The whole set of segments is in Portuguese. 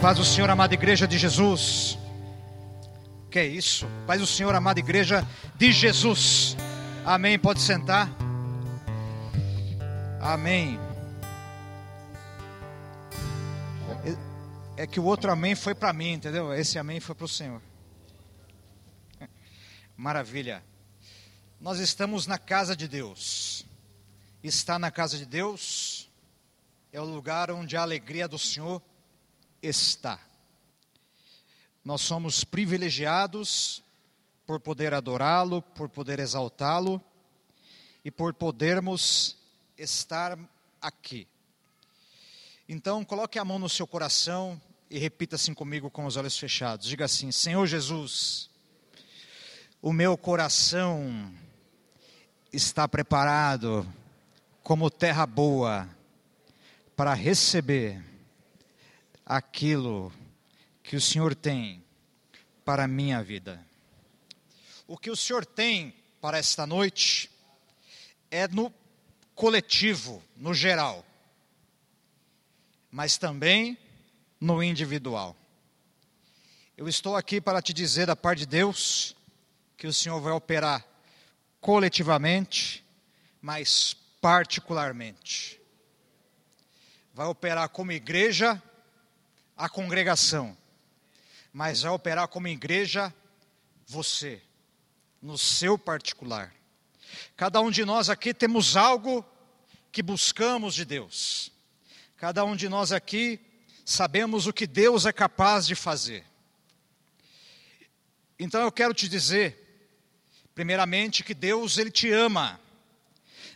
Paz do Senhor, amada igreja de Jesus. Que é isso? Paz do Senhor, amada igreja de Jesus. Amém. Pode sentar. Amém. É que o outro amém foi para mim, entendeu? Esse amém foi para o Senhor. Maravilha. Nós estamos na casa de Deus. Está na casa de Deus é o lugar onde a alegria do Senhor está. Nós somos privilegiados por poder adorá-lo, por poder exaltá-lo e por podermos estar aqui. Então, coloque a mão no seu coração e repita assim comigo com os olhos fechados. Diga assim: Senhor Jesus, o meu coração está preparado como terra boa para receber aquilo que o Senhor tem para a minha vida. O que o Senhor tem para esta noite é no coletivo, no geral, mas também no individual. Eu estou aqui para te dizer da parte de Deus que o Senhor vai operar coletivamente, mas particularmente. Vai operar como igreja a congregação, mas vai operar como igreja você, no seu particular. Cada um de nós aqui temos algo que buscamos de Deus. Cada um de nós aqui sabemos o que Deus é capaz de fazer. Então eu quero te dizer, primeiramente, que Deus ele te ama.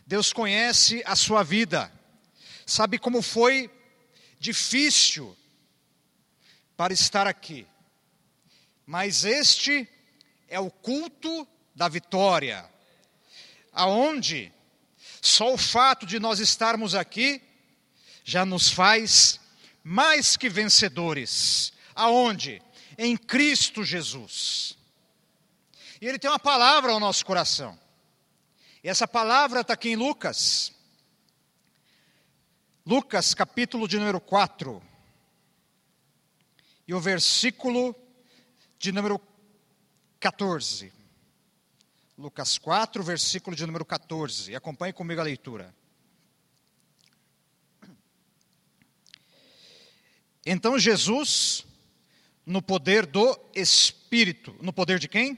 Deus conhece a sua vida. Sabe como foi difícil para estar aqui. Mas este é o culto da vitória, aonde só o fato de nós estarmos aqui já nos faz mais que vencedores. Aonde? Em Cristo Jesus. E Ele tem uma palavra ao nosso coração. E essa palavra está aqui em Lucas. Lucas, capítulo de número 4 e o versículo de número 14. Lucas 4, versículo de número 14. Acompanhe comigo a leitura. Então Jesus, no poder do Espírito, no poder de quem?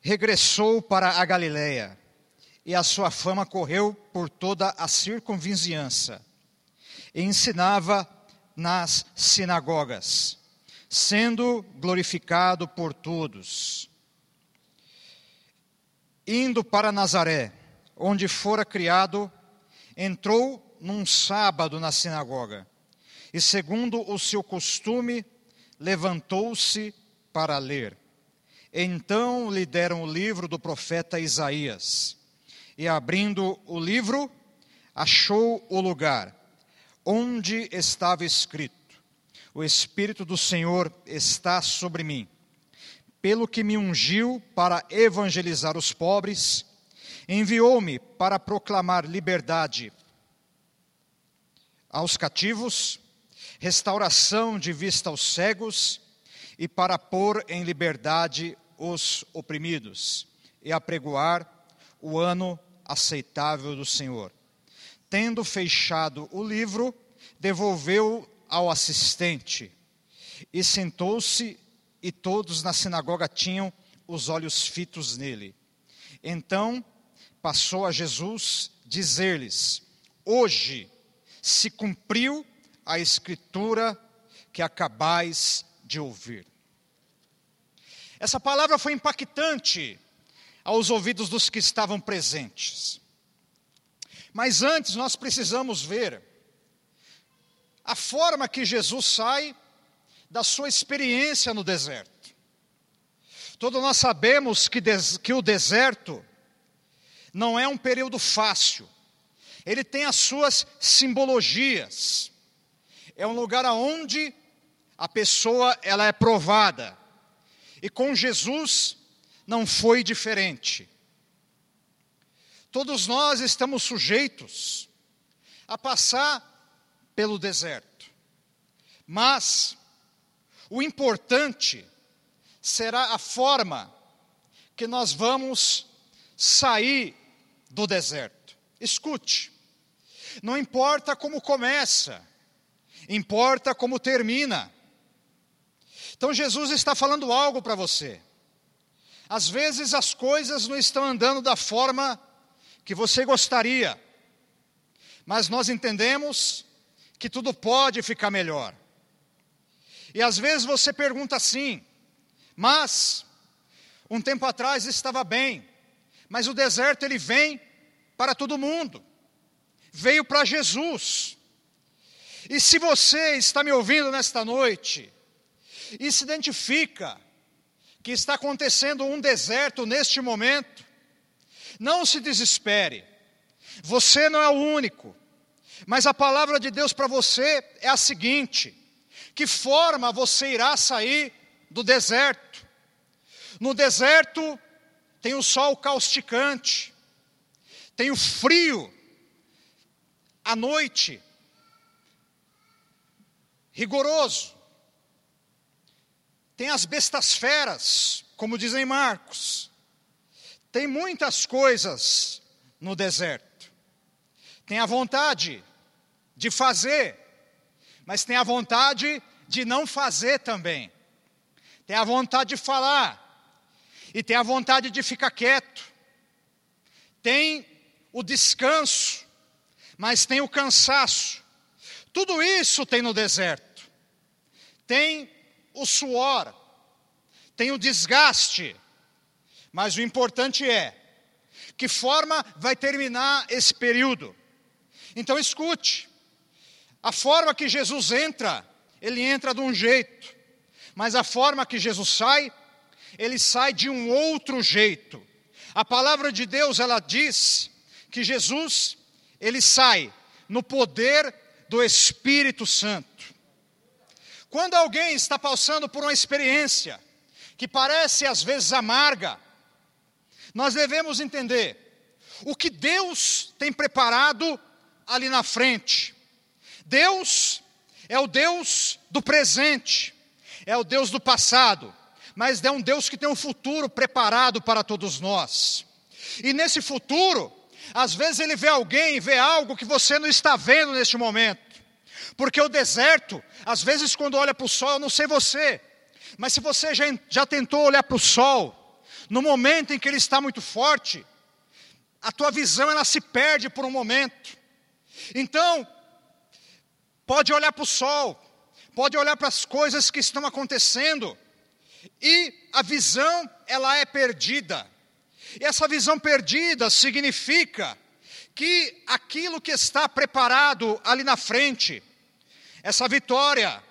Regressou para a Galiléia, e a sua fama correu por toda a circunvizinhança e ensinava nas sinagogas, sendo glorificado por todos. Indo para Nazaré, onde fora criado, entrou num sábado na sinagoga e, segundo o seu costume, levantou-se para ler. Então lhe deram o livro do profeta Isaías. E abrindo o livro, achou o lugar onde estava escrito: O Espírito do Senhor está sobre mim, pelo que me ungiu para evangelizar os pobres, enviou-me para proclamar liberdade aos cativos, restauração de vista aos cegos e para pôr em liberdade os oprimidos e apregoar o ano aceitável do Senhor tendo fechado o livro, devolveu ao assistente e sentou-se, e todos na sinagoga tinham os olhos fitos nele. Então passou a Jesus dizer-lhes: Hoje se cumpriu a escritura que acabais de ouvir. Essa palavra foi impactante aos ouvidos dos que estavam presentes. Mas antes nós precisamos ver a forma que Jesus sai da sua experiência no deserto. Todos nós sabemos que, des, que o deserto não é um período fácil, ele tem as suas simbologias. É um lugar onde a pessoa ela é provada. E com Jesus não foi diferente. Todos nós estamos sujeitos a passar pelo deserto. Mas o importante será a forma que nós vamos sair do deserto. Escute, não importa como começa, importa como termina. Então Jesus está falando algo para você. Às vezes as coisas não estão andando da forma que você gostaria, mas nós entendemos que tudo pode ficar melhor. E às vezes você pergunta assim, mas um tempo atrás estava bem, mas o deserto ele vem para todo mundo, veio para Jesus. E se você está me ouvindo nesta noite e se identifica que está acontecendo um deserto neste momento, não se desespere, você não é o único, mas a palavra de Deus para você é a seguinte: que forma você irá sair do deserto? No deserto tem o sol causticante, tem o frio, à noite, rigoroso, tem as bestas feras, como dizem Marcos, tem muitas coisas no deserto, tem a vontade de fazer, mas tem a vontade de não fazer também, tem a vontade de falar, e tem a vontade de ficar quieto, tem o descanso, mas tem o cansaço. Tudo isso tem no deserto. Tem o suor, tem o desgaste, mas o importante é que forma vai terminar esse período. Então escute, a forma que Jesus entra, ele entra de um jeito, mas a forma que Jesus sai, ele sai de um outro jeito. A palavra de Deus, ela diz que Jesus, ele sai no poder do Espírito Santo. Quando alguém está passando por uma experiência que parece às vezes amarga, nós devemos entender o que Deus tem preparado ali na frente. Deus é o Deus do presente, é o Deus do passado, mas é um Deus que tem um futuro preparado para todos nós. E nesse futuro, às vezes ele vê alguém, vê algo que você não está vendo neste momento. Porque o deserto, às vezes quando olha para o sol, eu não sei você, mas se você já, já tentou olhar para o sol, no momento em que ele está muito forte, a tua visão ela se perde por um momento. Então, pode olhar para o sol, pode olhar para as coisas que estão acontecendo, e a visão, ela é perdida. E essa visão perdida significa que aquilo que está preparado ali na frente, essa vitória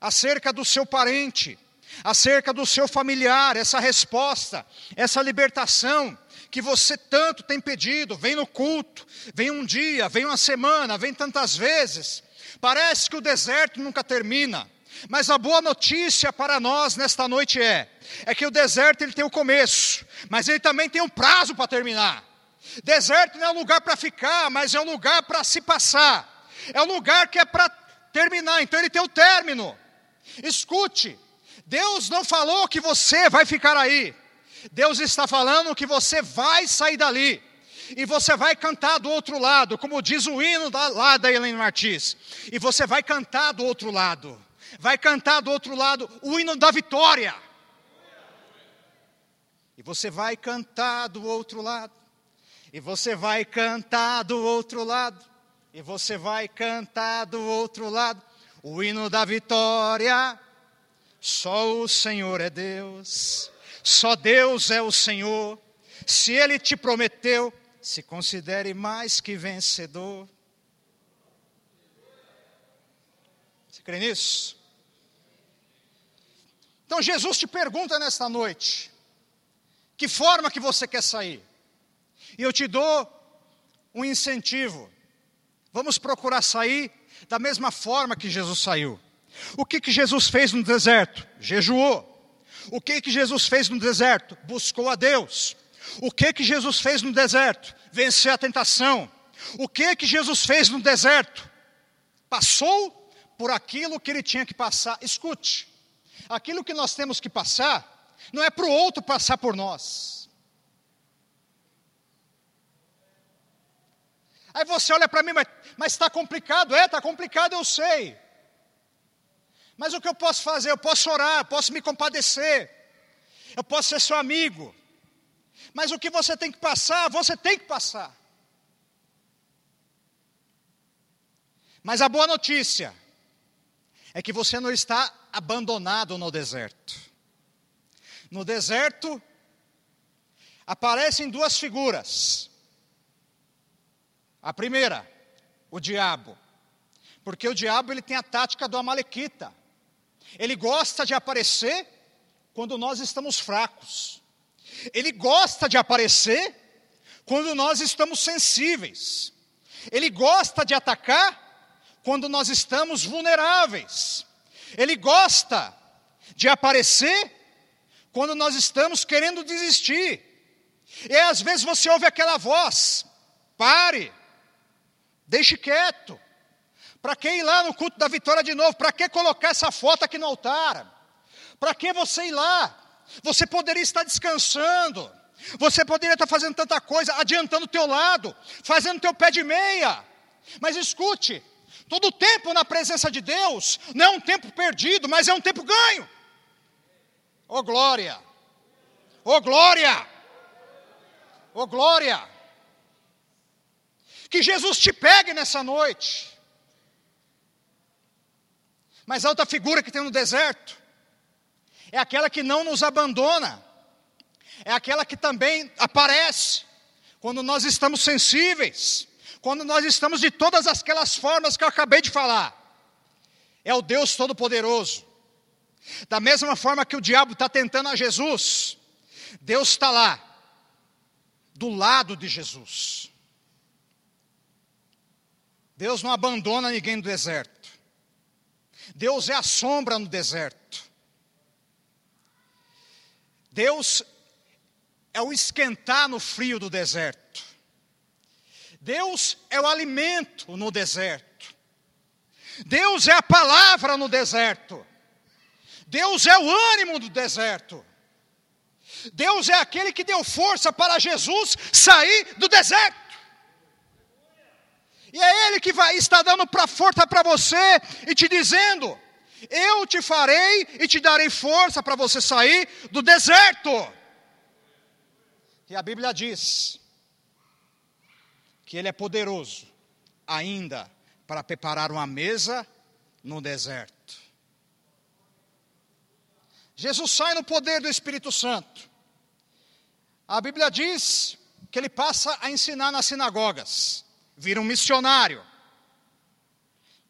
acerca do seu parente, acerca do seu familiar, essa resposta, essa libertação que você tanto tem pedido, vem no culto, vem um dia, vem uma semana, vem tantas vezes. Parece que o deserto nunca termina. Mas a boa notícia para nós nesta noite é, é que o deserto ele tem o começo, mas ele também tem um prazo para terminar. Deserto não é um lugar para ficar, mas é um lugar para se passar. É um lugar que é para terminar, então ele tem o término. Escute, Deus não falou que você vai ficar aí. Deus está falando que você vai sair dali. E você vai cantar do outro lado, como diz o hino da, lá da Martins. E você vai cantar do outro lado vai cantar do outro lado o hino da vitória. E você vai cantar do outro lado. E você vai cantar do outro lado. E você vai cantar do outro lado o hino da vitória. Só o Senhor é Deus. Só Deus é o Senhor. Se Ele te prometeu, se considere mais que vencedor. Você crê nisso? Então Jesus te pergunta nesta noite: que forma que você quer sair? E eu te dou um incentivo. Vamos procurar sair da mesma forma que Jesus saiu. O que que Jesus fez no deserto? Jejuou. O que que Jesus fez no deserto? Buscou a Deus. O que que Jesus fez no deserto? Venceu a tentação. O que que Jesus fez no deserto? passou por aquilo que ele tinha que passar. Escute, aquilo que nós temos que passar, não é para o outro passar por nós. Aí você olha para mim, mas está complicado. É, está complicado, eu sei. Mas o que eu posso fazer? Eu posso orar, posso me compadecer, eu posso ser seu amigo. Mas o que você tem que passar, você tem que passar. Mas a boa notícia é que você não está abandonado no deserto. No deserto aparecem duas figuras. A primeira, o diabo. Porque o diabo ele tem a tática do amalequita. Ele gosta de aparecer quando nós estamos fracos. Ele gosta de aparecer quando nós estamos sensíveis. Ele gosta de atacar quando nós estamos vulneráveis. Ele gosta de aparecer quando nós estamos querendo desistir. E às vezes você ouve aquela voz: pare, deixe quieto. Para que ir lá no culto da vitória de novo? Para que colocar essa foto aqui no altar? Para que você ir lá? Você poderia estar descansando. Você poderia estar fazendo tanta coisa, adiantando o teu lado, fazendo teu pé de meia. Mas escute, todo tempo na presença de Deus não é um tempo perdido, mas é um tempo ganho. Oh glória! Oh glória! Oh glória! Que Jesus te pegue nessa noite. Mas a outra figura que tem no deserto é aquela que não nos abandona, é aquela que também aparece quando nós estamos sensíveis, quando nós estamos de todas aquelas formas que eu acabei de falar. É o Deus Todo-Poderoso. Da mesma forma que o diabo está tentando a Jesus, Deus está lá, do lado de Jesus. Deus não abandona ninguém no deserto. Deus é a sombra no deserto. Deus é o esquentar no frio do deserto. Deus é o alimento no deserto. Deus é a palavra no deserto. Deus é o ânimo do deserto. Deus é aquele que deu força para Jesus sair do deserto. E é Ele que vai dando para força para você e te dizendo: Eu te farei e te darei força para você sair do deserto. E a Bíblia diz que Ele é poderoso ainda para preparar uma mesa no deserto. Jesus sai no poder do Espírito Santo. A Bíblia diz que ele passa a ensinar nas sinagogas vira um missionário.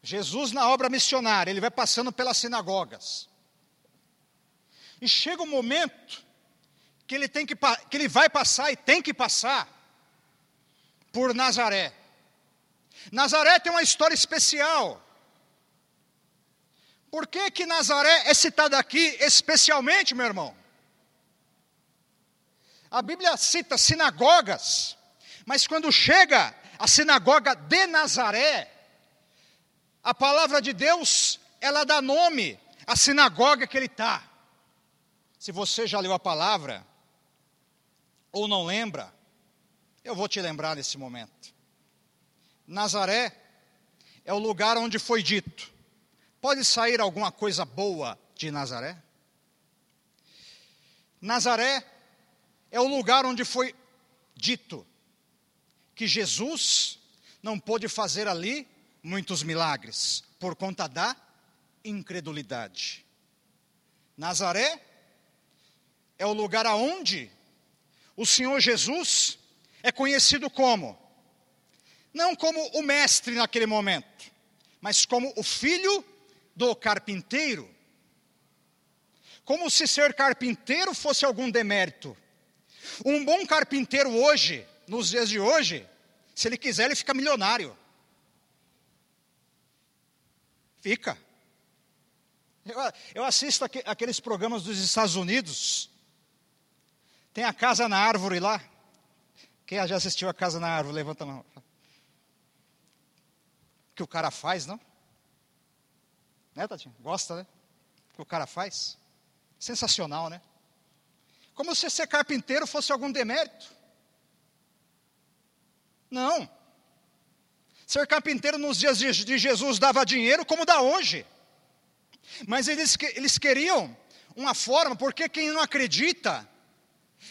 Jesus, na obra missionária, ele vai passando pelas sinagogas. E chega um momento que ele, tem que, que ele vai passar e tem que passar por Nazaré. Nazaré tem uma história especial. Por que, que Nazaré é citada aqui especialmente, meu irmão? A Bíblia cita sinagogas, mas quando chega a sinagoga de Nazaré, a palavra de Deus, ela dá nome à sinagoga que ele está. Se você já leu a palavra, ou não lembra, eu vou te lembrar nesse momento. Nazaré é o lugar onde foi dito: pode sair alguma coisa boa de Nazaré? Nazaré é o lugar onde foi dito: que Jesus não pôde fazer ali muitos milagres por conta da incredulidade. Nazaré é o lugar aonde o Senhor Jesus é conhecido como não como o mestre naquele momento, mas como o filho do carpinteiro. Como se ser carpinteiro fosse algum demérito. Um bom carpinteiro hoje nos dias de hoje, se ele quiser, ele fica milionário. Fica. Eu, eu assisto aqu, aqueles programas dos Estados Unidos. Tem a Casa na Árvore lá. Quem já assistiu a Casa na Árvore? Levanta a mão. Que o cara faz, não? Né, Tadinho? Gosta, né? Que o cara faz? Sensacional, né? Como se ser carpinteiro fosse algum demérito. Não. Ser carpinteiro nos dias de Jesus dava dinheiro como dá hoje. Mas eles, eles queriam uma forma, porque quem não acredita,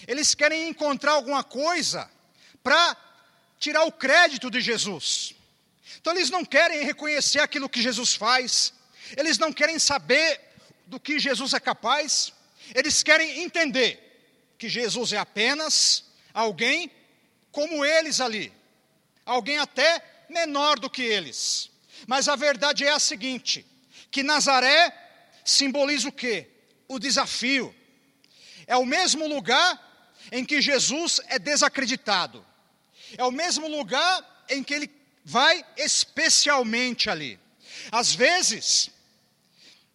eles querem encontrar alguma coisa para tirar o crédito de Jesus. Então eles não querem reconhecer aquilo que Jesus faz, eles não querem saber do que Jesus é capaz, eles querem entender que Jesus é apenas alguém como eles ali, alguém até menor do que eles. Mas a verdade é a seguinte: que Nazaré simboliza o quê? O desafio. É o mesmo lugar em que Jesus é desacreditado. É o mesmo lugar em que ele vai especialmente ali. Às vezes,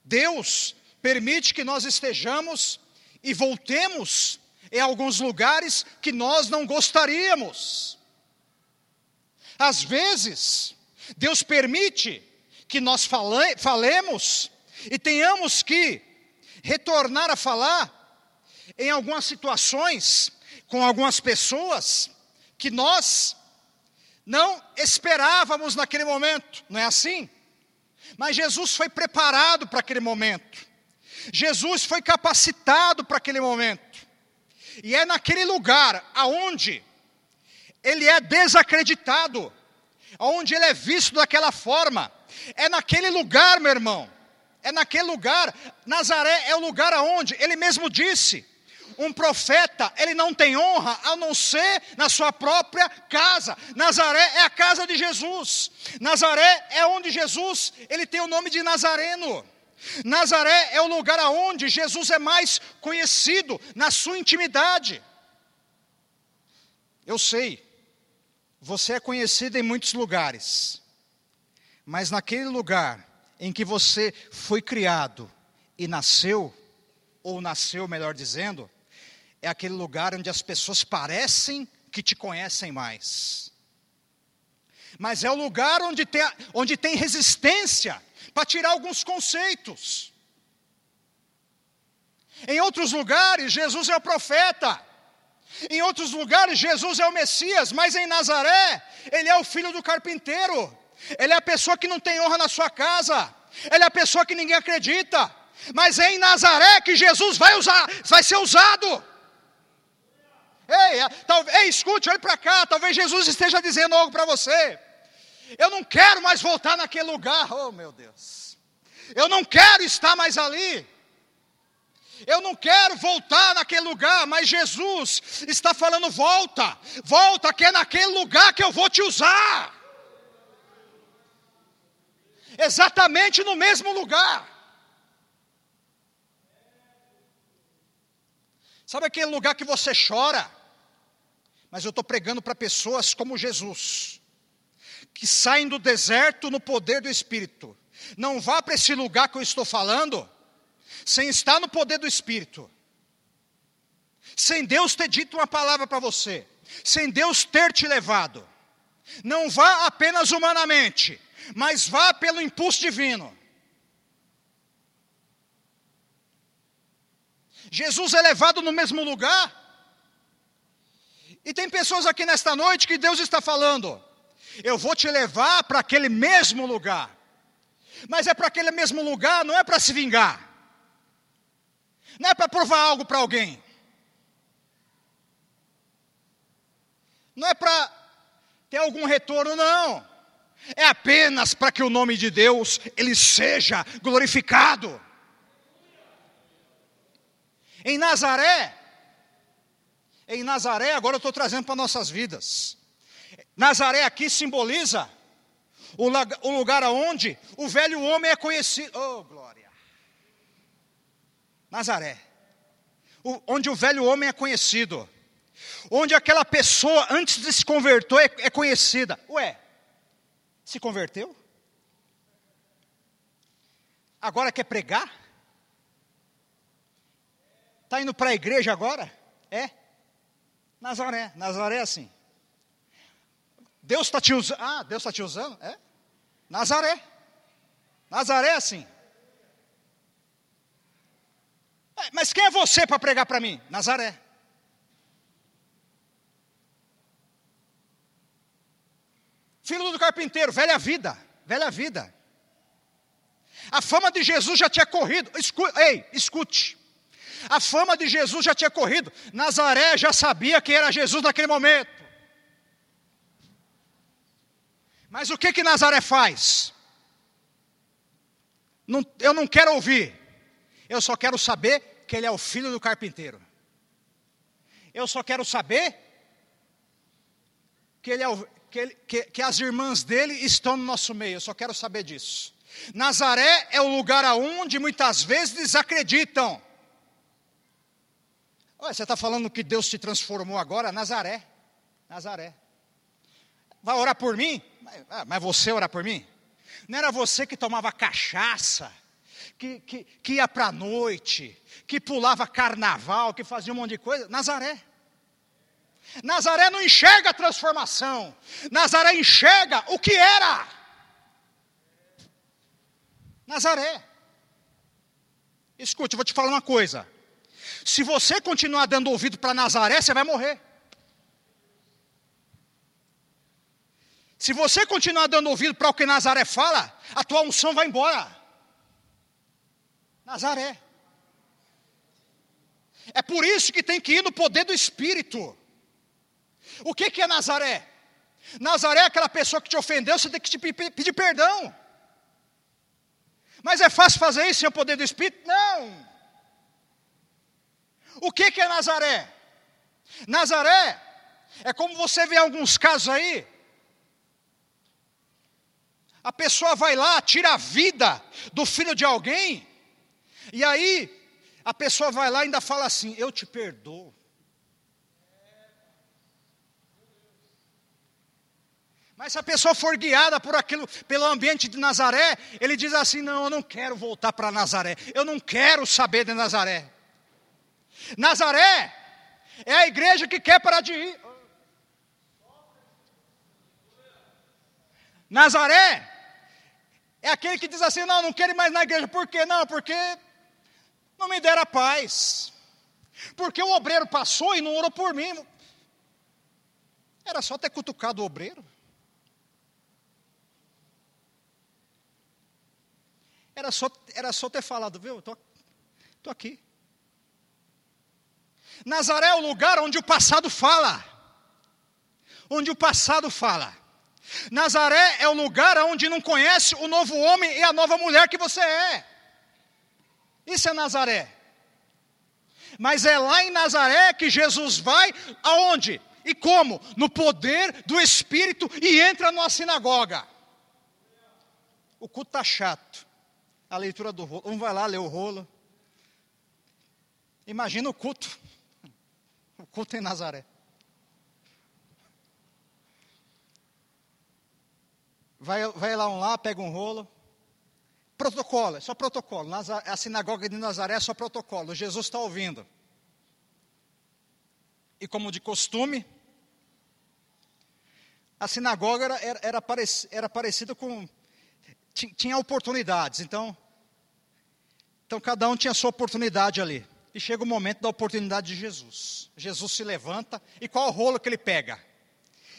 Deus permite que nós estejamos e voltemos em alguns lugares que nós não gostaríamos. Às vezes, Deus permite que nós fale, falemos e tenhamos que retornar a falar em algumas situações com algumas pessoas que nós não esperávamos naquele momento, não é assim? Mas Jesus foi preparado para aquele momento. Jesus foi capacitado para aquele momento. E é naquele lugar aonde ele é desacreditado, aonde ele é visto daquela forma. É naquele lugar, meu irmão. É naquele lugar. Nazaré é o lugar aonde ele mesmo disse: um profeta, ele não tem honra a não ser na sua própria casa. Nazaré é a casa de Jesus. Nazaré é onde Jesus, ele tem o nome de Nazareno. Nazaré é o lugar aonde Jesus é mais conhecido na sua intimidade. Eu sei, você é conhecido em muitos lugares, mas naquele lugar em que você foi criado e nasceu, ou nasceu, melhor dizendo, é aquele lugar onde as pessoas parecem que te conhecem mais. Mas é o lugar onde tem, onde tem resistência para tirar alguns conceitos. Em outros lugares, Jesus é o profeta. Em outros lugares, Jesus é o Messias. Mas em Nazaré, ele é o filho do carpinteiro. Ele é a pessoa que não tem honra na sua casa. Ele é a pessoa que ninguém acredita. Mas é em Nazaré que Jesus vai usar, vai ser usado. Ei, talvez, ei escute, olhe para cá. Talvez Jesus esteja dizendo algo para você. Eu não quero mais voltar naquele lugar. Oh, meu Deus. Eu não quero estar mais ali. Eu não quero voltar naquele lugar, mas Jesus está falando: volta, volta, que é naquele lugar que eu vou te usar. Exatamente no mesmo lugar. Sabe aquele lugar que você chora? Mas eu estou pregando para pessoas como Jesus, que saem do deserto no poder do Espírito. Não vá para esse lugar que eu estou falando, sem estar no poder do Espírito. Sem Deus ter dito uma palavra para você, sem Deus ter te levado. Não vá apenas humanamente, mas vá pelo impulso divino. Jesus é levado no mesmo lugar. E tem pessoas aqui nesta noite que Deus está falando: eu vou te levar para aquele mesmo lugar. Mas é para aquele mesmo lugar, não é para se vingar. Não é para provar algo para alguém. Não é para ter algum retorno, não. É apenas para que o nome de Deus ele seja glorificado. Em Nazaré, em Nazaré, agora eu estou trazendo para nossas vidas. Nazaré aqui simboliza o, lugar aonde o velho homem é conhecido. Oh, glória! Nazaré, onde o velho homem é conhecido, onde aquela pessoa antes de se converter é, é conhecida. Ué, se converteu? Agora quer pregar? Está indo para a igreja agora? É? Nazaré. Nazaré é assim. Deus está te usando. Ah, Deus está te usando? É? Nazaré. Nazaré é assim. Mas quem é você para pregar para mim? Nazaré. Filho do carpinteiro, velha vida, velha vida. A fama de Jesus já tinha corrido. Escu Ei, escute. A fama de Jesus já tinha corrido. Nazaré já sabia que era Jesus naquele momento. Mas o que que Nazaré faz? Não, eu não quero ouvir. Eu só quero saber que ele é o filho do carpinteiro. Eu só quero saber que, ele é o, que, ele, que, que as irmãs dele estão no nosso meio. Eu só quero saber disso. Nazaré é o lugar aonde muitas vezes desacreditam. Você está falando que Deus te transformou agora? Nazaré. Nazaré. Vai orar por mim? Ah, mas você orar por mim? Não era você que tomava cachaça, que, que, que ia para a noite, que pulava carnaval, que fazia um monte de coisa? Nazaré. Nazaré não enxerga a transformação. Nazaré enxerga o que era. Nazaré. Escute, eu vou te falar uma coisa. Se você continuar dando ouvido para Nazaré, você vai morrer. Se você continuar dando ouvido para o que Nazaré fala, a tua unção vai embora. Nazaré. É por isso que tem que ir no poder do Espírito. O que, que é Nazaré? Nazaré é aquela pessoa que te ofendeu, você tem que te pedir perdão. Mas é fácil fazer isso sem o poder do Espírito? Não. O que, que é Nazaré? Nazaré é como você vê alguns casos aí, a pessoa vai lá, tira a vida do filho de alguém, e aí a pessoa vai lá e ainda fala assim: Eu te perdoo. Mas se a pessoa for guiada por aquilo, pelo ambiente de Nazaré, ele diz assim: Não, eu não quero voltar para Nazaré, eu não quero saber de Nazaré. Nazaré é a igreja que quer parar de ir. Nazaré é aquele que diz assim: não, não quero ir mais na igreja. Por quê? Não, porque não me deram paz. Porque o obreiro passou e não orou por mim. Era só ter cutucado o obreiro. Era só, era só ter falado, viu? Estou tô, tô aqui. Nazaré é o lugar onde o passado fala. Onde o passado fala. Nazaré é o lugar onde não conhece o novo homem e a nova mulher que você é. Isso é Nazaré. Mas é lá em Nazaré que Jesus vai aonde? E como? No poder do Espírito e entra numa sinagoga. O culto está chato. A leitura do rolo. Um vai lá ler o rolo. Imagina o culto. O culto em Nazaré. Vai, vai lá um lá, pega um rolo. Protocolo, é só protocolo. A sinagoga de Nazaré é só protocolo. Jesus está ouvindo. E como de costume, a sinagoga era, era, era, parec, era parecida com. Tinha, oportunidades, então. Então cada um tinha sua oportunidade ali. E chega o momento da oportunidade de Jesus. Jesus se levanta e qual o rolo que ele pega?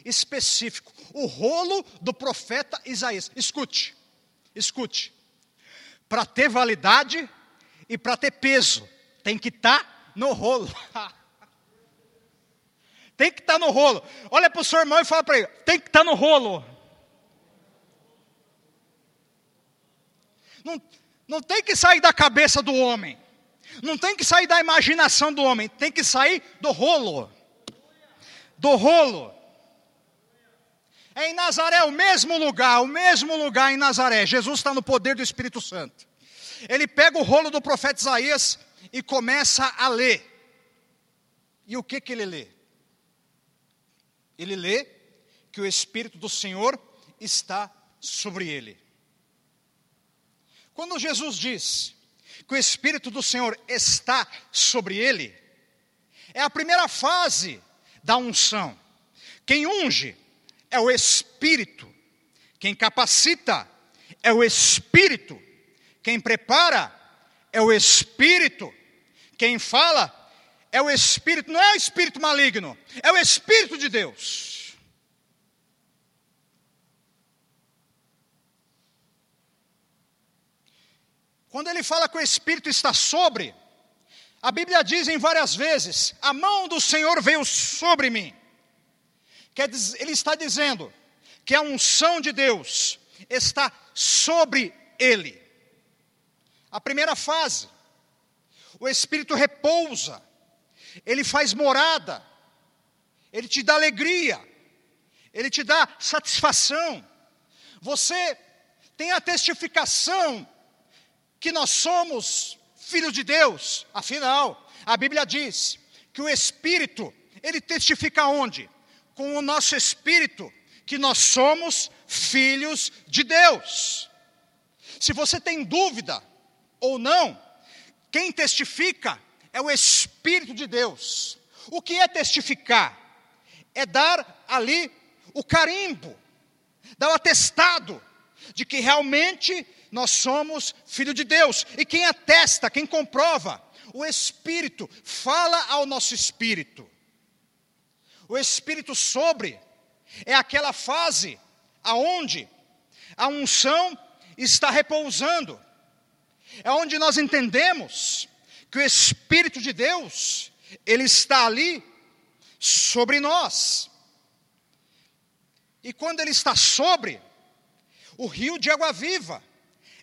específico, o rolo do profeta Isaías. Escute, escute. Para ter validade e para ter peso, tem que estar tá no rolo. tem que estar tá no rolo. Olha para o seu irmão e fala para ele: tem que estar tá no rolo. Não, não tem que sair da cabeça do homem. Não tem que sair da imaginação do homem. Tem que sair do rolo. Do rolo. É em Nazaré, o mesmo lugar, o mesmo lugar em Nazaré. Jesus está no poder do Espírito Santo. Ele pega o rolo do profeta Isaías e começa a ler. E o que, que ele lê? Ele lê que o Espírito do Senhor está sobre ele. Quando Jesus diz que o Espírito do Senhor está sobre ele, é a primeira fase da unção. Quem unge é o Espírito. Quem capacita é o Espírito. Quem prepara é o Espírito. Quem fala é o Espírito, não é o Espírito maligno, é o Espírito de Deus. Quando ele fala que o Espírito está sobre, a Bíblia diz em várias vezes: a mão do Senhor veio sobre mim. Quer dizer, ele está dizendo que a unção de Deus está sobre ele. A primeira fase, o Espírito repousa, ele faz morada, ele te dá alegria, ele te dá satisfação. Você tem a testificação que nós somos filhos de Deus. Afinal, a Bíblia diz que o Espírito, ele testifica onde? Com o nosso espírito, que nós somos filhos de Deus. Se você tem dúvida ou não, quem testifica é o Espírito de Deus. O que é testificar? É dar ali o carimbo, dar o atestado de que realmente nós somos filho de Deus. E quem atesta, quem comprova, o Espírito fala ao nosso espírito. O Espírito sobre é aquela fase aonde a unção está repousando. É onde nós entendemos que o Espírito de Deus, ele está ali sobre nós. E quando ele está sobre, o rio de água viva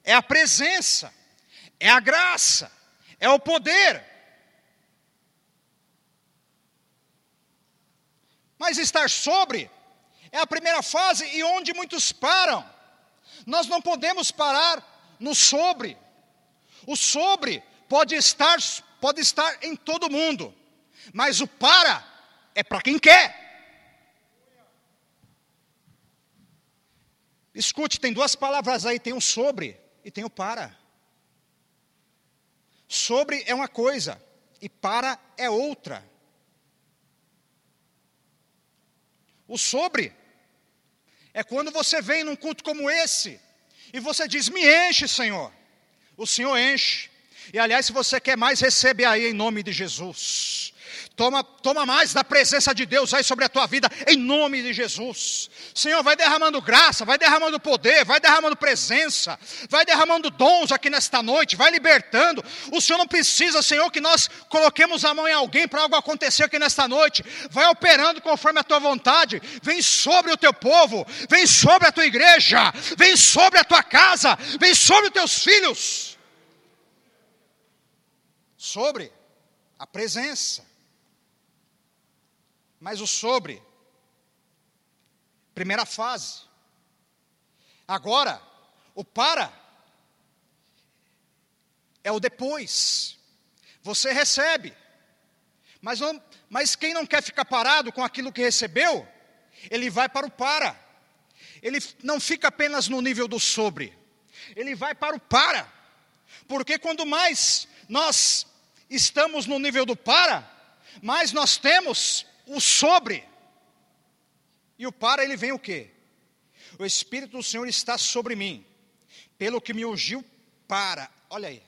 é a presença, é a graça, é o poder. Mas estar sobre é a primeira fase e onde muitos param. Nós não podemos parar no sobre. O sobre pode estar, pode estar em todo mundo, mas o para é para quem quer. Escute, tem duas palavras aí, tem o sobre e tem o para. Sobre é uma coisa e para é outra. O sobre é quando você vem num culto como esse e você diz: Me enche, Senhor. O Senhor enche. E aliás, se você quer mais, recebe aí em nome de Jesus. Toma, toma mais da presença de Deus aí sobre a tua vida, em nome de Jesus. Senhor, vai derramando graça, vai derramando poder, vai derramando presença, vai derramando dons aqui nesta noite, vai libertando. O Senhor não precisa, Senhor, que nós coloquemos a mão em alguém para algo acontecer aqui nesta noite. Vai operando conforme a tua vontade. Vem sobre o teu povo, vem sobre a tua igreja, vem sobre a tua casa, vem sobre os teus filhos. Sobre a presença mas o sobre. Primeira fase. Agora, o para é o depois. Você recebe. Mas, não, mas quem não quer ficar parado com aquilo que recebeu, ele vai para o para. Ele não fica apenas no nível do sobre. Ele vai para o para. Porque quando mais nós estamos no nível do para, mais nós temos o sobre. E o para, ele vem o quê? O Espírito do Senhor está sobre mim, pelo que me ungiu para. Olha aí.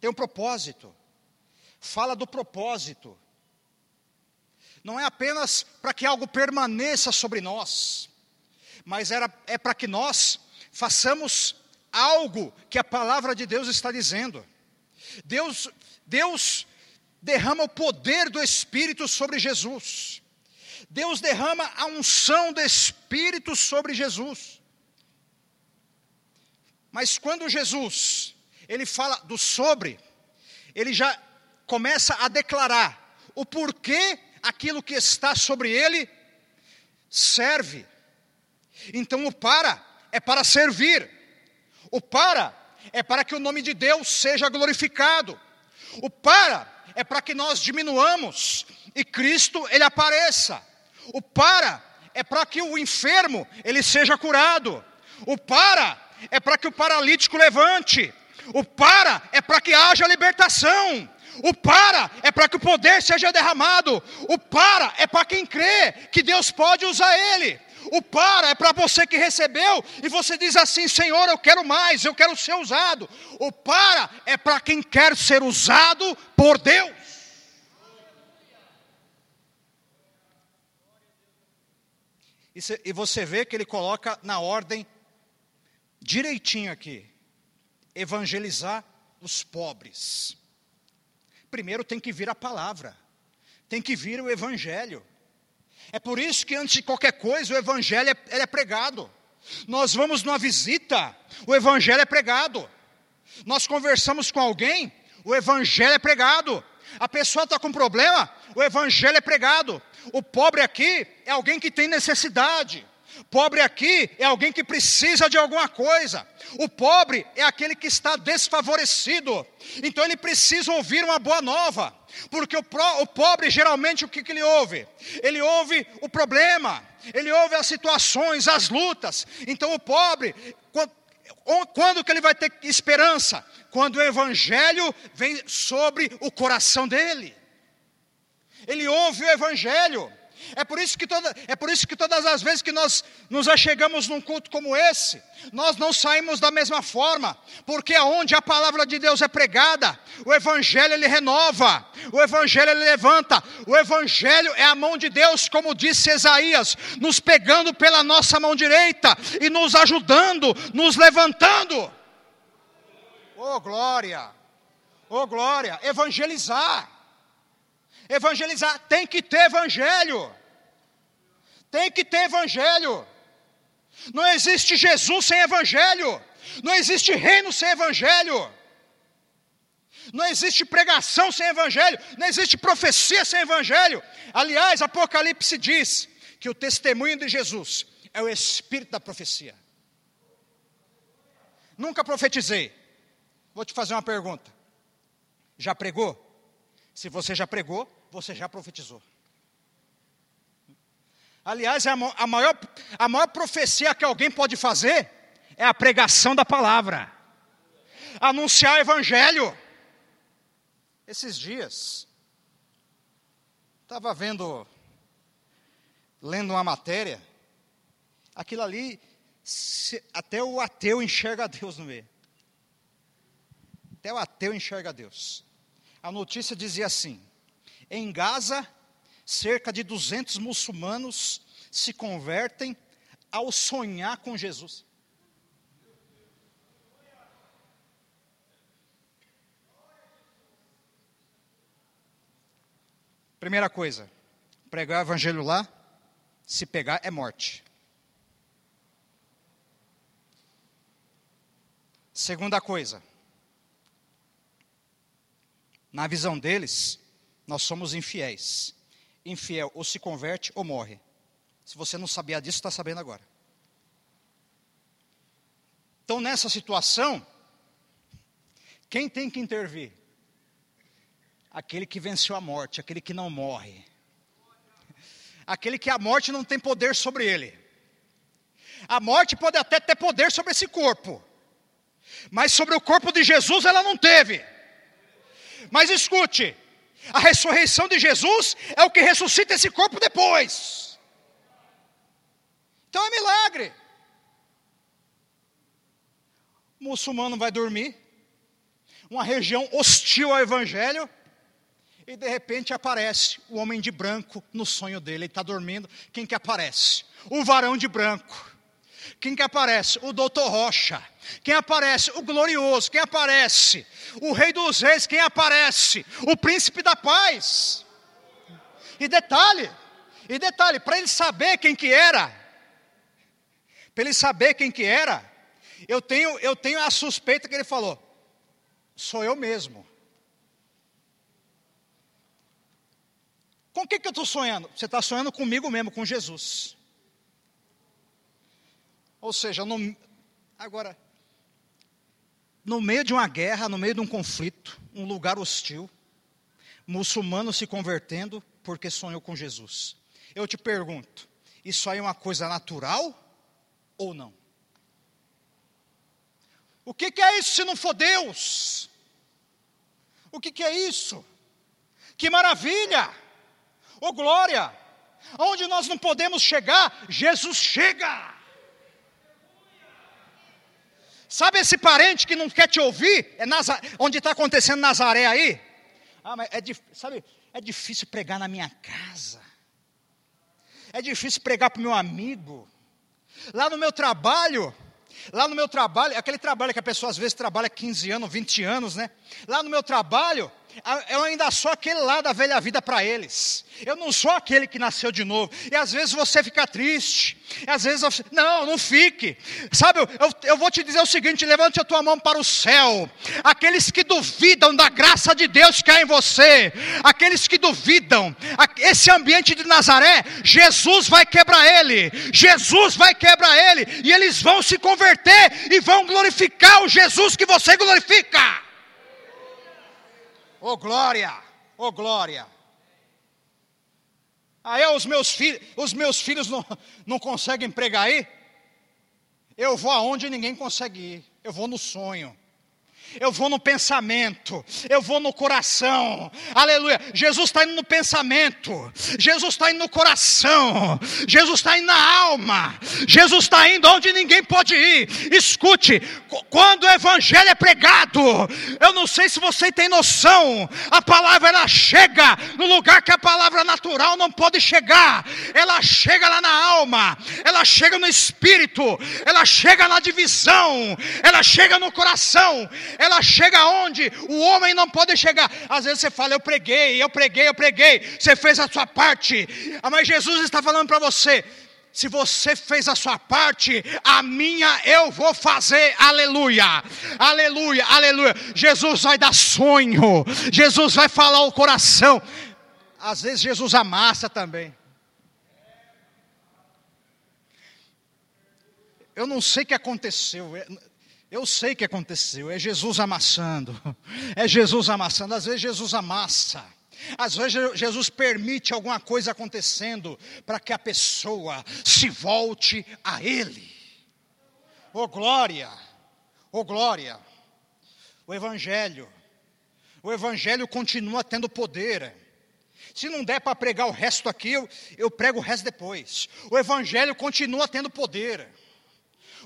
Tem um propósito. Fala do propósito. Não é apenas para que algo permaneça sobre nós, mas era, é para que nós façamos algo que a palavra de Deus está dizendo. Deus, Deus derrama o poder do Espírito sobre Jesus. Deus derrama a unção do Espírito sobre Jesus. Mas quando Jesus, ele fala do sobre, ele já começa a declarar o porquê aquilo que está sobre ele serve. Então o para é para servir. O para é para que o nome de Deus seja glorificado. O para é para que nós diminuamos e Cristo ele apareça. O para é para que o enfermo ele seja curado. O para é para que o paralítico levante. O para é para que haja libertação. O para é para que o poder seja derramado. O para é para quem crê que Deus pode usar ele. O para é para você que recebeu e você diz assim: Senhor, eu quero mais, eu quero ser usado. O para é para quem quer ser usado por Deus. E você vê que ele coloca na ordem direitinho aqui: evangelizar os pobres. Primeiro tem que vir a palavra, tem que vir o evangelho. É por isso que antes de qualquer coisa o evangelho é, é pregado. Nós vamos numa visita, o evangelho é pregado. Nós conversamos com alguém, o evangelho é pregado. A pessoa está com problema, o evangelho é pregado. O pobre aqui é alguém que tem necessidade. Pobre aqui é alguém que precisa de alguma coisa. O pobre é aquele que está desfavorecido. Então ele precisa ouvir uma boa nova. Porque o, pro, o pobre geralmente o que, que ele ouve? Ele ouve o problema, ele ouve as situações, as lutas. Então o pobre, quando, quando que ele vai ter esperança? Quando o evangelho vem sobre o coração dele. Ele ouve o evangelho. É por, isso que toda, é por isso que todas as vezes que nós nos achegamos num culto como esse, nós não saímos da mesma forma, porque aonde a palavra de Deus é pregada, o Evangelho ele renova, o Evangelho ele levanta, o Evangelho é a mão de Deus, como disse Isaías, nos pegando pela nossa mão direita e nos ajudando, nos levantando. Oh glória, oh glória, evangelizar. Evangelizar tem que ter evangelho. Tem que ter evangelho. Não existe Jesus sem evangelho. Não existe reino sem evangelho. Não existe pregação sem evangelho. Não existe profecia sem evangelho. Aliás, Apocalipse diz que o testemunho de Jesus é o espírito da profecia. Nunca profetizei. Vou te fazer uma pergunta. Já pregou? Se você já pregou, você já profetizou. Aliás, é a maior, a maior profecia que alguém pode fazer é a pregação da palavra, anunciar o evangelho. Esses dias, estava vendo, lendo uma matéria, aquilo ali, se, até o ateu enxerga Deus no meio. Até o ateu enxerga Deus. A notícia dizia assim: em Gaza, cerca de 200 muçulmanos se convertem ao sonhar com Jesus. Primeira coisa, pregar o evangelho lá, se pegar é morte. Segunda coisa, na visão deles, nós somos infiéis infiel ou se converte ou morre. Se você não sabia disso, está sabendo agora. Então, nessa situação, quem tem que intervir? Aquele que venceu a morte, aquele que não morre. Aquele que a morte não tem poder sobre ele. A morte pode até ter poder sobre esse corpo, mas sobre o corpo de Jesus ela não teve. Mas escute, a ressurreição de Jesus é o que ressuscita esse corpo depois. Então é milagre. O muçulmano vai dormir, uma região hostil ao Evangelho, e de repente aparece o homem de branco no sonho dele. Ele está dormindo. Quem que aparece? O varão de branco. Quem que aparece? O doutor Rocha. Quem aparece? O glorioso. Quem aparece? O rei dos reis. Quem aparece? O príncipe da paz. E detalhe, e detalhe, para ele saber quem que era, para ele saber quem que era, eu tenho, eu tenho a suspeita que ele falou, sou eu mesmo. Com o que, que eu estou sonhando? Você está sonhando comigo mesmo, com Jesus. Ou seja, agora, no meio de uma guerra, no meio de um conflito, um lugar hostil, muçulmano se convertendo porque sonhou com Jesus. Eu te pergunto, isso aí é uma coisa natural ou não? O que, que é isso se não for Deus? O que, que é isso? Que maravilha! Oh glória! Onde nós não podemos chegar, Jesus chega. Sabe esse parente que não quer te ouvir? É onde está acontecendo Nazaré aí? Ah, mas é, sabe, é difícil pregar na minha casa. É difícil pregar para o meu amigo. Lá no meu trabalho, lá no meu trabalho, aquele trabalho que a pessoa às vezes trabalha 15 anos, 20 anos, né? Lá no meu trabalho, eu ainda sou aquele lá da velha vida para eles. Eu não sou aquele que nasceu de novo. E às vezes você fica triste. E às vezes, você... não, não fique. Sabe, eu, eu vou te dizer o seguinte: levante a tua mão para o céu. Aqueles que duvidam da graça de Deus que há em você, aqueles que duvidam, esse ambiente de Nazaré, Jesus vai quebrar ele. Jesus vai quebrar ele. E eles vão se converter e vão glorificar o Jesus que você glorifica. Oh glória, oh glória. Aí os meus, filhos, os meus filhos não, não conseguem pregar aí? Eu vou aonde ninguém consegue ir. Eu vou no sonho eu vou no pensamento, eu vou no coração, aleluia. Jesus está indo no pensamento, Jesus está indo no coração, Jesus está indo na alma, Jesus está indo onde ninguém pode ir. Escute, quando o Evangelho é pregado, eu não sei se você tem noção, a palavra ela chega no lugar que a palavra natural não pode chegar, ela chega lá na alma, ela chega no espírito, ela chega na divisão, ela chega no coração ela chega onde o homem não pode chegar. Às vezes você fala, eu preguei, eu preguei, eu preguei, você fez a sua parte, ah, mas Jesus está falando para você. Se você fez a sua parte, a minha eu vou fazer, aleluia, aleluia, aleluia. Jesus vai dar sonho, Jesus vai falar o coração. Às vezes Jesus amassa também. Eu não sei o que aconteceu. Eu sei o que aconteceu, é Jesus amassando, é Jesus amassando. Às vezes Jesus amassa, às vezes Jesus permite alguma coisa acontecendo para que a pessoa se volte a Ele. Oh glória, oh glória, o Evangelho, o Evangelho continua tendo poder. Se não der para pregar o resto aqui, eu, eu prego o resto depois. O Evangelho continua tendo poder.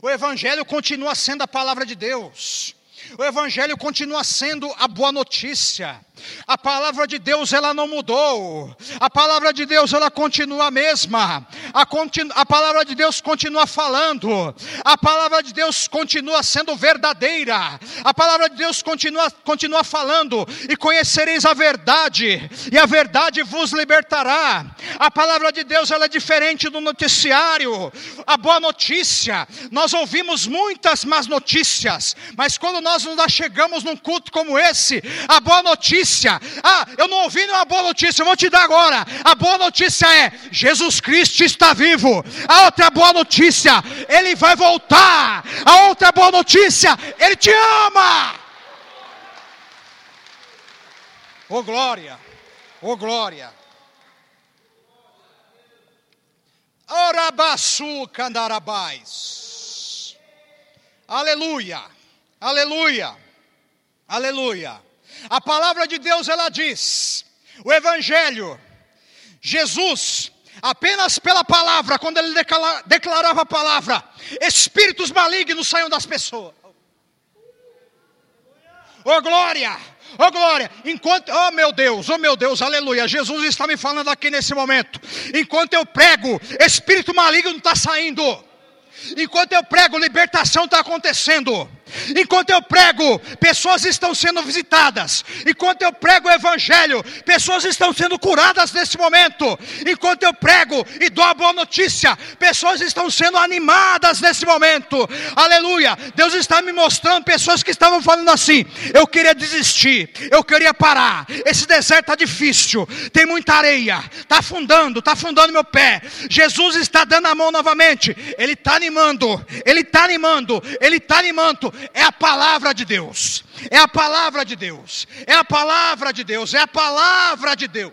O Evangelho continua sendo a palavra de Deus. O Evangelho continua sendo a boa notícia. A palavra de Deus ela não mudou. A palavra de Deus ela continua a mesma. A, continu, a palavra de Deus continua falando. A palavra de Deus continua sendo verdadeira. A palavra de Deus continua, continua falando. E conhecereis a verdade. E a verdade vos libertará. A palavra de Deus ela é diferente do noticiário. A boa notícia. Nós ouvimos muitas más notícias. Mas quando nós nos chegamos num culto como esse, a boa notícia notícia. Ah, eu não ouvi nenhuma boa notícia, eu vou te dar agora. A boa notícia é: Jesus Cristo está vivo. A outra boa notícia, Ele vai voltar. A outra boa notícia, Ele te ama. Oh glória, oh glória. Orabaçu candarabais. Aleluia, aleluia, aleluia. A palavra de Deus ela diz, o evangelho, Jesus, apenas pela palavra, quando ele declarava a palavra, espíritos malignos saíam das pessoas. Oh glória! Oh glória! Enquanto, oh meu Deus, oh meu Deus, aleluia! Jesus está me falando aqui nesse momento. Enquanto eu prego, espírito maligno está saindo. Enquanto eu prego, libertação está acontecendo. Enquanto eu prego, pessoas estão sendo visitadas. Enquanto eu prego o Evangelho, pessoas estão sendo curadas nesse momento. Enquanto eu prego e dou a boa notícia, pessoas estão sendo animadas nesse momento. Aleluia! Deus está me mostrando pessoas que estavam falando assim: eu queria desistir, eu queria parar. Esse deserto está difícil, tem muita areia, está afundando, está afundando meu pé. Jesus está dando a mão novamente, Ele está animando, Ele está animando, Ele está animando é a palavra de Deus. É a palavra de Deus. É a palavra de Deus. É a palavra de Deus.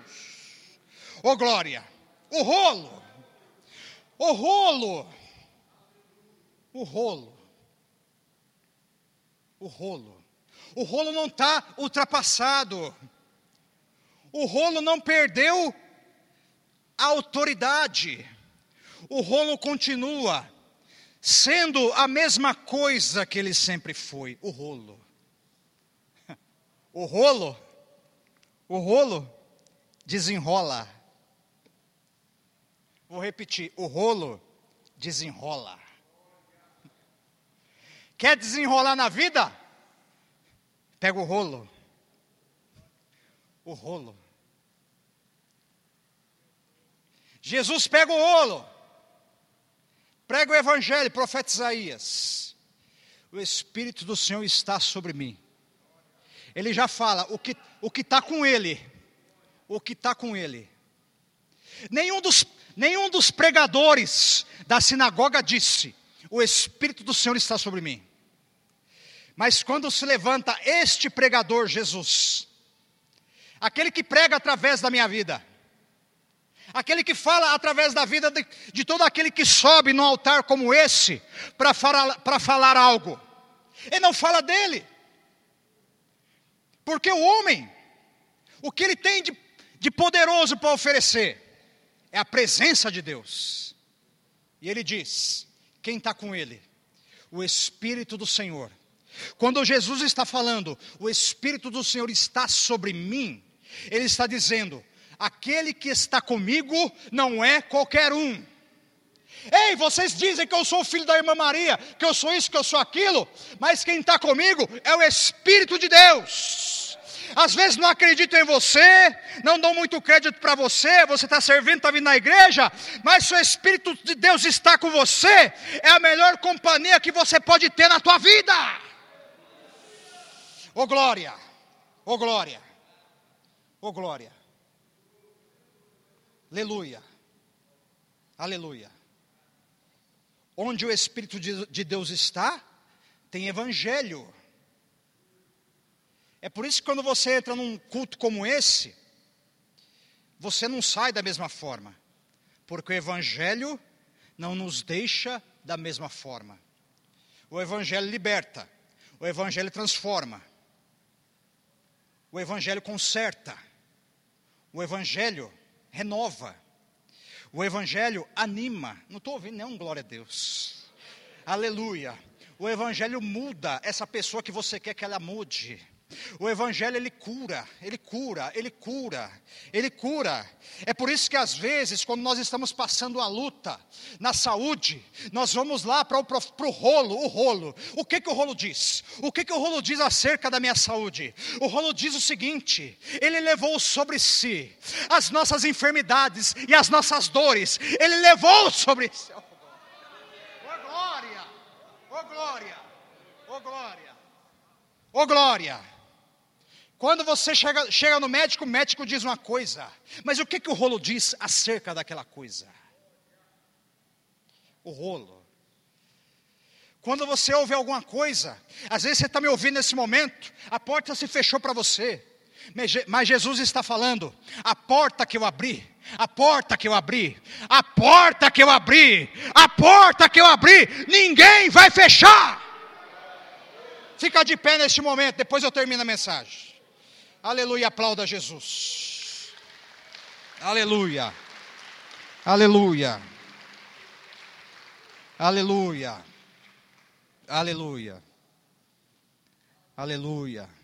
Ô oh, glória. O rolo. O rolo. O rolo. O rolo. O rolo não está ultrapassado. O rolo não perdeu autoridade. O rolo continua sendo a mesma coisa que ele sempre foi, o rolo. O rolo, o rolo desenrola. Vou repetir, o rolo desenrola. Quer desenrolar na vida? Pega o rolo. O rolo. Jesus pega o rolo. Prega o evangelho, profeta Isaías. O Espírito do Senhor está sobre mim. Ele já fala o que o que está com ele. O que está com ele. Nenhum dos, nenhum dos pregadores da sinagoga disse: O Espírito do Senhor está sobre mim. Mas quando se levanta este pregador, Jesus, aquele que prega através da minha vida, aquele que fala através da vida de, de todo aquele que sobe no altar como esse, para falar, falar algo, ele não fala dele, porque o homem, o que ele tem de, de poderoso para oferecer, é a presença de Deus, e ele diz: quem está com ele? O Espírito do Senhor. Quando Jesus está falando, o Espírito do Senhor está sobre mim, Ele está dizendo: aquele que está comigo não é qualquer um. Ei, vocês dizem que eu sou filho da irmã Maria, que eu sou isso, que eu sou aquilo, mas quem está comigo é o Espírito de Deus às vezes não acreditam em você, não dão muito crédito para você, você está servindo, está vindo na igreja, mas se o Espírito de Deus está com você, é a melhor companhia que você pode ter na tua vida. Ô oh, glória! Ô oh, glória! Ô oh, glória! Aleluia! Aleluia! Onde o Espírito de Deus está, tem evangelho. É por isso que quando você entra num culto como esse, você não sai da mesma forma, porque o Evangelho não nos deixa da mesma forma. O Evangelho liberta, o Evangelho transforma, o Evangelho conserta, o Evangelho renova, o Evangelho anima. Não estou ouvindo nenhum glória a Deus. Aleluia. O Evangelho muda essa pessoa que você quer que ela mude. O evangelho ele cura, ele cura, ele cura, ele cura. É por isso que às vezes, quando nós estamos passando a luta na saúde, nós vamos lá para o rolo, o rolo. O que que o rolo diz? O que que o rolo diz acerca da minha saúde? O rolo diz o seguinte: ele levou sobre si as nossas enfermidades e as nossas dores. Ele levou sobre si. Oh glória! Oh glória! Oh glória! Oh glória! Quando você chega, chega no médico, o médico diz uma coisa, mas o que, que o rolo diz acerca daquela coisa? O rolo. Quando você ouve alguma coisa, às vezes você está me ouvindo nesse momento, a porta se fechou para você, mas Jesus está falando: a porta que eu abri, a porta que eu abri, a porta que eu abri, a porta que eu abri, ninguém vai fechar. Fica de pé neste momento, depois eu termino a mensagem. Aleluia, aplauda Jesus. Aleluia. Aleluia. Aleluia. Aleluia. Aleluia.